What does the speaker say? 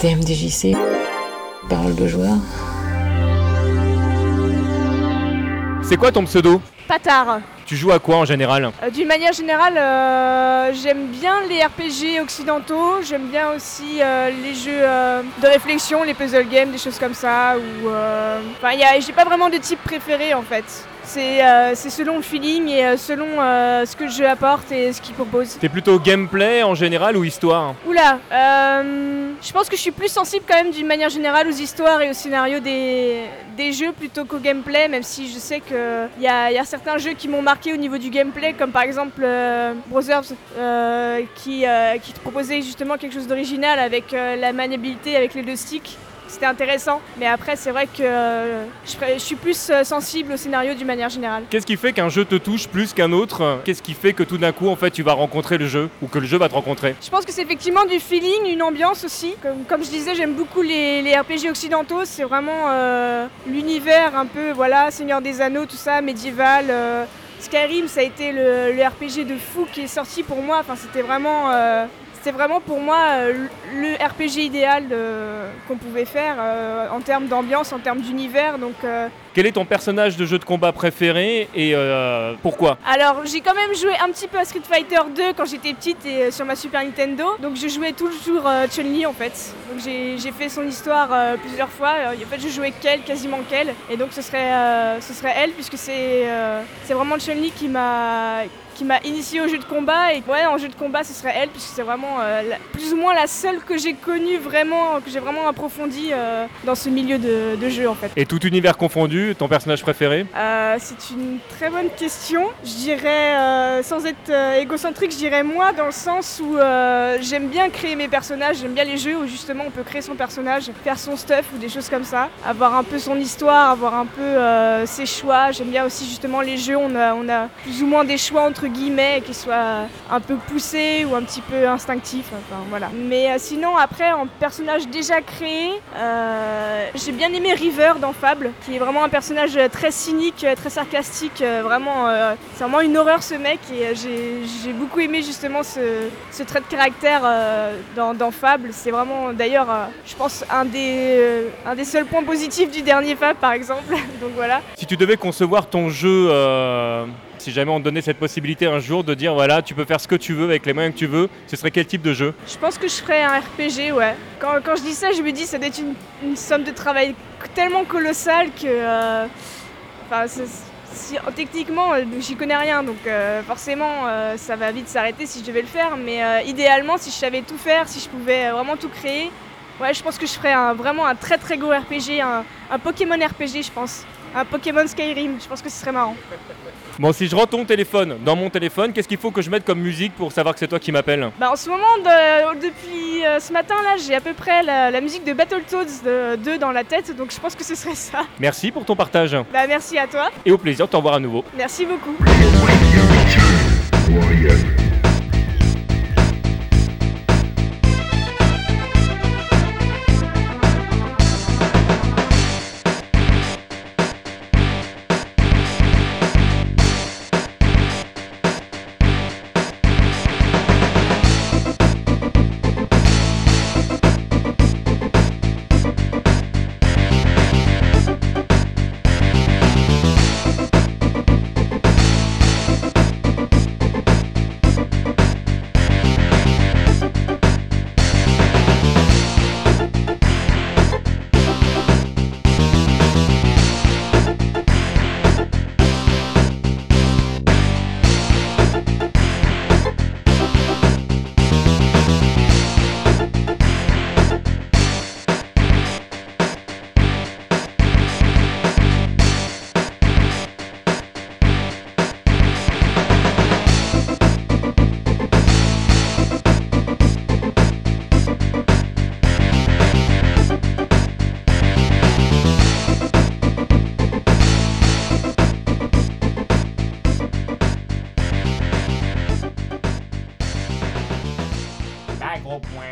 TMDJC, parole de joueur. C'est quoi ton pseudo? Patard. Tu joues à quoi en général? Euh, D'une manière générale, euh, j'aime bien les RPG occidentaux, j'aime bien aussi euh, les jeux de réflexion, les puzzle games, des choses comme ça. Ou, Enfin, j'ai pas vraiment de type préféré en fait. C'est euh, selon le feeling et euh, selon euh, ce que le jeu apporte et ce qu'il propose. T'es plutôt gameplay en général ou histoire? Oula, je pense que je suis plus sensible quand même d'une manière générale aux histoires et aux scénarios des, des jeux plutôt qu'au gameplay, même si je sais qu'il y a, y a certains jeux qui m'ont marqué au niveau du gameplay, comme par exemple euh, Brothers, euh, qui, euh, qui te proposait justement quelque chose d'original avec la maniabilité avec les deux sticks. C'était intéressant, mais après c'est vrai que euh, je, suis plus euh, sensible au scénario d'une manière générale. Qu'est-ce qui fait qu'un jeu te touche plus qu'un autre? Qu'est-ce qui fait que tout d'un coup en fait tu vas rencontrer le jeu ou que le jeu va te rencontrer? Je pense que c'est effectivement du feeling, une ambiance aussi. Comme, comme je disais, j'aime beaucoup les, les RPG occidentaux. C'est vraiment euh, l'univers un peu, voilà, Seigneur des Anneaux, tout ça, médiéval. euh, Skyrim, ça a été le, le RPG de fou qui est sorti pour moi. Enfin, c'était vraiment, c'était vraiment pour moi euh, le RPG idéal de- qu'on pouvait faire euh, en termes d'ambiance, en termes d'univers. Donc, euh, Quel est ton personnage de jeu de combat préféré et euh, pourquoi? Alors j'ai quand même joué un petit peu à Street Fighter 2 quand j'étais petite et euh, sur ma Super Nintendo. Donc je jouais toujours euh, Chun-Li en fait. Donc j'ai fait son histoire plusieurs fois. En fait je jouais qu'elle, quasiment qu'elle. Et donc ce serait, ce serait elle puisque c'est c'est vraiment Chun-Li qui m'a qui m'a initié au jeu de combat et ouais en jeu de combat ce serait elle puisque c'est vraiment euh, la- plus ou moins la seule que j'ai connue vraiment que j'ai vraiment approfondie euh, dans ce milieu de, de jeu en fait. Et tout univers confondu, ton personnage préféré? Euh, c'est une très bonne question. Je dirais, euh, sans être euh, égocentrique, je dirais moi, dans le sens où j'aime bien créer mes personnages, j'aime bien les jeux où justement on peut créer son personnage, faire son stuff ou des choses comme ça, avoir un peu son histoire, avoir un peu ses choix. J'aime bien aussi justement les jeux, on a, on a plus ou moins des choix entre guillemets qui soient un peu poussés ou un petit peu instinctifs. Enfin, voilà. Mais sinon, après, en personnage déjà créé, j'ai bien aimé River dans Fable, qui est vraiment un personnage euh, très cynique, euh, très sarcastique. euh, Vraiment, c'est vraiment une horreur ce mec. Et j'ai beaucoup aimé justement ce, trait de caractère dans, dans Fable. C'est vraiment, d'ailleurs, je pense, un des, un des seuls points positifs du dernier Fable, par exemple. Donc voilà. Si tu devais concevoir ton jeu, si jamais on donnait cette possibilité un jour de dire voilà, tu peux faire ce que tu veux avec les moyens que tu veux, ce serait quel type de jeu? Je pense que je ferais un RPG, ouais. Quand, quand je dis ça, je me dis ça doit être une, somme de travail tellement colossale que. euh, techniquement, euh, j'y connais rien, donc euh, forcément, ça va vite s'arrêter si je devais le faire. Mais idéalement, si je savais tout faire, si je pouvais vraiment tout créer, ouais, je pense que je ferais vraiment un très très gros RPG, un Pokémon RPG, je pense. Un Pokémon Skyrim, je pense que ce serait marrant. Bon, si je rends ton téléphone dans mon téléphone, qu'est-ce qu'il faut que je mette comme musique pour savoir que c'est toi qui m'appelles? Bah en ce moment, de- depuis euh, ce matin là, j'ai à peu près la, la musique de Battletoads de 2 dans la tête, donc je pense que ce serait ça. Merci pour ton partage Bah merci à toi, et au plaisir de t'en voir à nouveau. merci beaucoup. Warrior. Wow.